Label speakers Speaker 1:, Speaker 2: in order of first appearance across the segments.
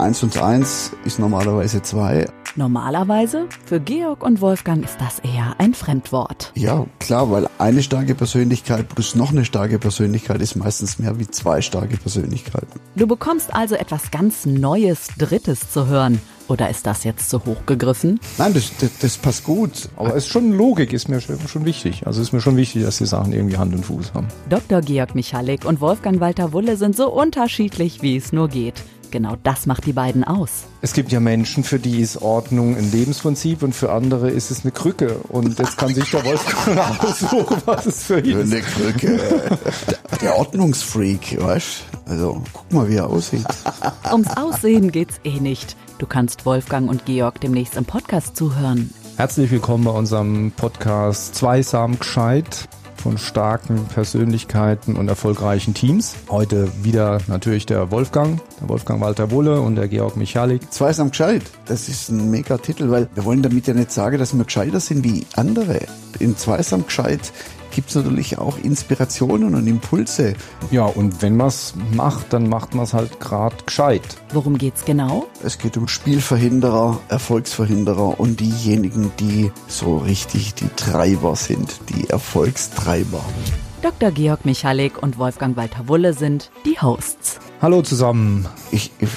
Speaker 1: Eins und eins ist normalerweise zwei.
Speaker 2: Normalerweise? Für Georg und Wolfgang ist das eher ein Fremdwort.
Speaker 1: Ja, klar, weil eine starke Persönlichkeit plus noch eine starke Persönlichkeit ist meistens mehr wie zwei starke Persönlichkeiten.
Speaker 2: Du bekommst also etwas ganz Neues, Drittes zu hören. Oder ist das jetzt zu hoch gegriffen?
Speaker 1: Nein, das, das, das passt gut.
Speaker 3: Aber es ist schon Logik, ist mir schon, schon wichtig. Also ist mir schon wichtig, dass die Sachen irgendwie Hand und Fuß haben.
Speaker 2: Dr. Georg Michalik und Wolfgang Walter Wulle sind so unterschiedlich, wie es nur geht. Genau das macht die beiden aus.
Speaker 3: Es gibt ja Menschen, für die ist Ordnung ein Lebensprinzip und für andere ist es eine Krücke. Und jetzt kann sich der Wolfgang aussuchen, was es für ihn ist.
Speaker 1: Eine Krücke. Der Ordnungsfreak, weißt Also, guck mal, wie er aussieht.
Speaker 2: Ums Aussehen geht's eh nicht. Du kannst Wolfgang und Georg demnächst im Podcast zuhören.
Speaker 3: Herzlich willkommen bei unserem Podcast Zweisam gescheit von starken Persönlichkeiten und erfolgreichen Teams. Heute wieder natürlich der Wolfgang, der Wolfgang Walter Wulle und der Georg Michalik.
Speaker 1: Zweisam gescheit. Das ist ein mega Titel, weil wir wollen damit ja nicht sagen, dass wir gescheiter sind wie andere. In Zweisam gescheit gibt es natürlich auch Inspirationen und Impulse.
Speaker 3: Ja, und wenn man es macht, dann macht man es halt gerade gescheit.
Speaker 2: Worum geht's genau?
Speaker 1: Es geht um Spielverhinderer, Erfolgsverhinderer und diejenigen, die so richtig die Treiber sind, die Erfolgstreiber.
Speaker 2: Dr. Georg Michalik und Wolfgang Walter Wulle sind die Hosts.
Speaker 3: Hallo zusammen.
Speaker 1: Ich, ich,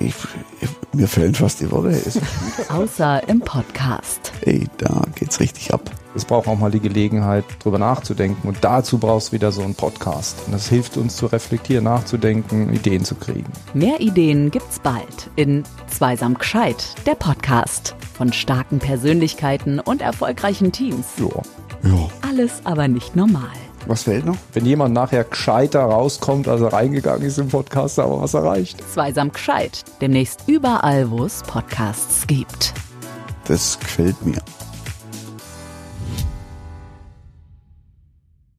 Speaker 1: ich, ich mir fehlen fast die Worte.
Speaker 2: Außer im Podcast.
Speaker 1: Ey, da geht's richtig ab.
Speaker 3: Es braucht auch mal die Gelegenheit, drüber nachzudenken. Und dazu brauchst du wieder so einen Podcast. Und das hilft uns zu reflektieren, nachzudenken, Ideen zu kriegen.
Speaker 2: Mehr Ideen gibt's bald in Zweisam Gescheit, der Podcast von starken Persönlichkeiten und erfolgreichen Teams.
Speaker 3: Ja.
Speaker 1: Ja.
Speaker 2: Alles aber nicht normal.
Speaker 1: Was fehlt noch?
Speaker 3: Wenn jemand nachher gescheiter rauskommt, als er reingegangen ist im Podcast, aber was erreicht.
Speaker 2: Zweisam Gescheit, demnächst überall, wo es Podcasts gibt.
Speaker 1: Das gefällt mir.